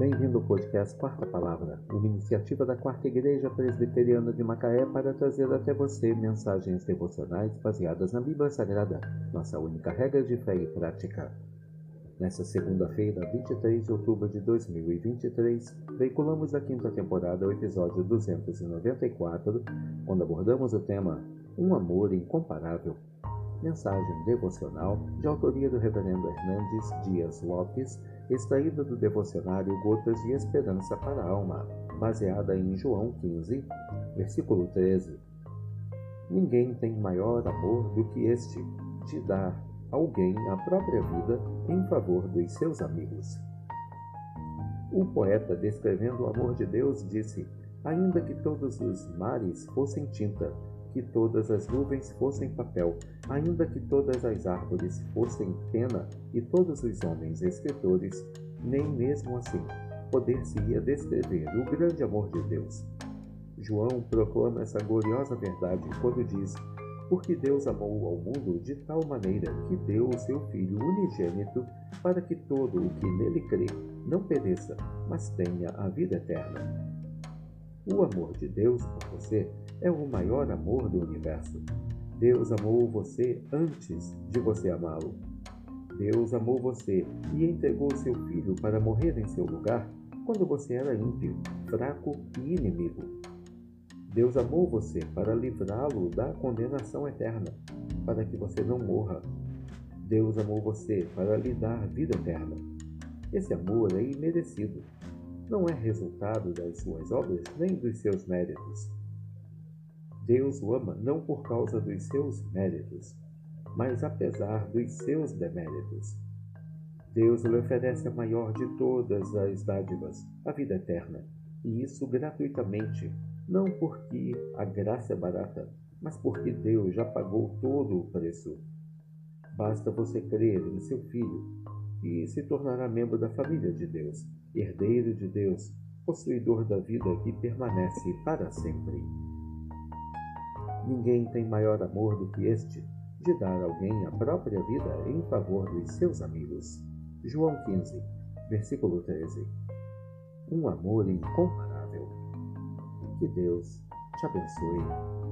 Bem-vindo ao podcast Quarta Palavra, uma iniciativa da Quarta Igreja Presbiteriana de Macaé para trazer até você mensagens devocionais baseadas na Bíblia Sagrada, nossa única regra de fé e prática. Nessa segunda-feira, 23 de outubro de 2023, veiculamos a quinta temporada, o episódio 294, quando abordamos o tema Um Amor Incomparável. Mensagem devocional de autoria do Reverendo Hernandes Dias Lopes, extraída do devocionário Gotas de Esperança para a Alma, baseada em João 15, versículo 13. Ninguém tem maior amor do que este, de dar alguém a própria vida em favor dos seus amigos. O poeta, descrevendo o amor de Deus, disse: Ainda que todos os mares fossem tinta, que todas as nuvens fossem papel, ainda que todas as árvores fossem pena e todos os homens escritores, nem mesmo assim poder-se-ia descrever o grande amor de Deus. João proclama essa gloriosa verdade quando diz: Porque Deus amou ao mundo de tal maneira que deu o seu Filho unigênito para que todo o que nele crê não pereça, mas tenha a vida eterna. O amor de Deus por você é o maior amor do universo. Deus amou você antes de você amá-lo. Deus amou você e entregou seu filho para morrer em seu lugar quando você era ímpio, fraco e inimigo. Deus amou você para livrá-lo da condenação eterna, para que você não morra. Deus amou você para lhe dar vida eterna. Esse amor é imerecido. Não é resultado das suas obras nem dos seus méritos. Deus o ama não por causa dos seus méritos, mas apesar dos seus deméritos. Deus lhe oferece a maior de todas as dádivas, a vida eterna, e isso gratuitamente, não porque a graça é barata, mas porque Deus já pagou todo o preço. Basta você crer em seu Filho e se tornará membro da família de Deus, herdeiro de Deus, possuidor da vida que permanece para sempre. Ninguém tem maior amor do que este, de dar alguém a própria vida em favor dos seus amigos. João 15, versículo 13. Um amor incomparável. Que Deus te abençoe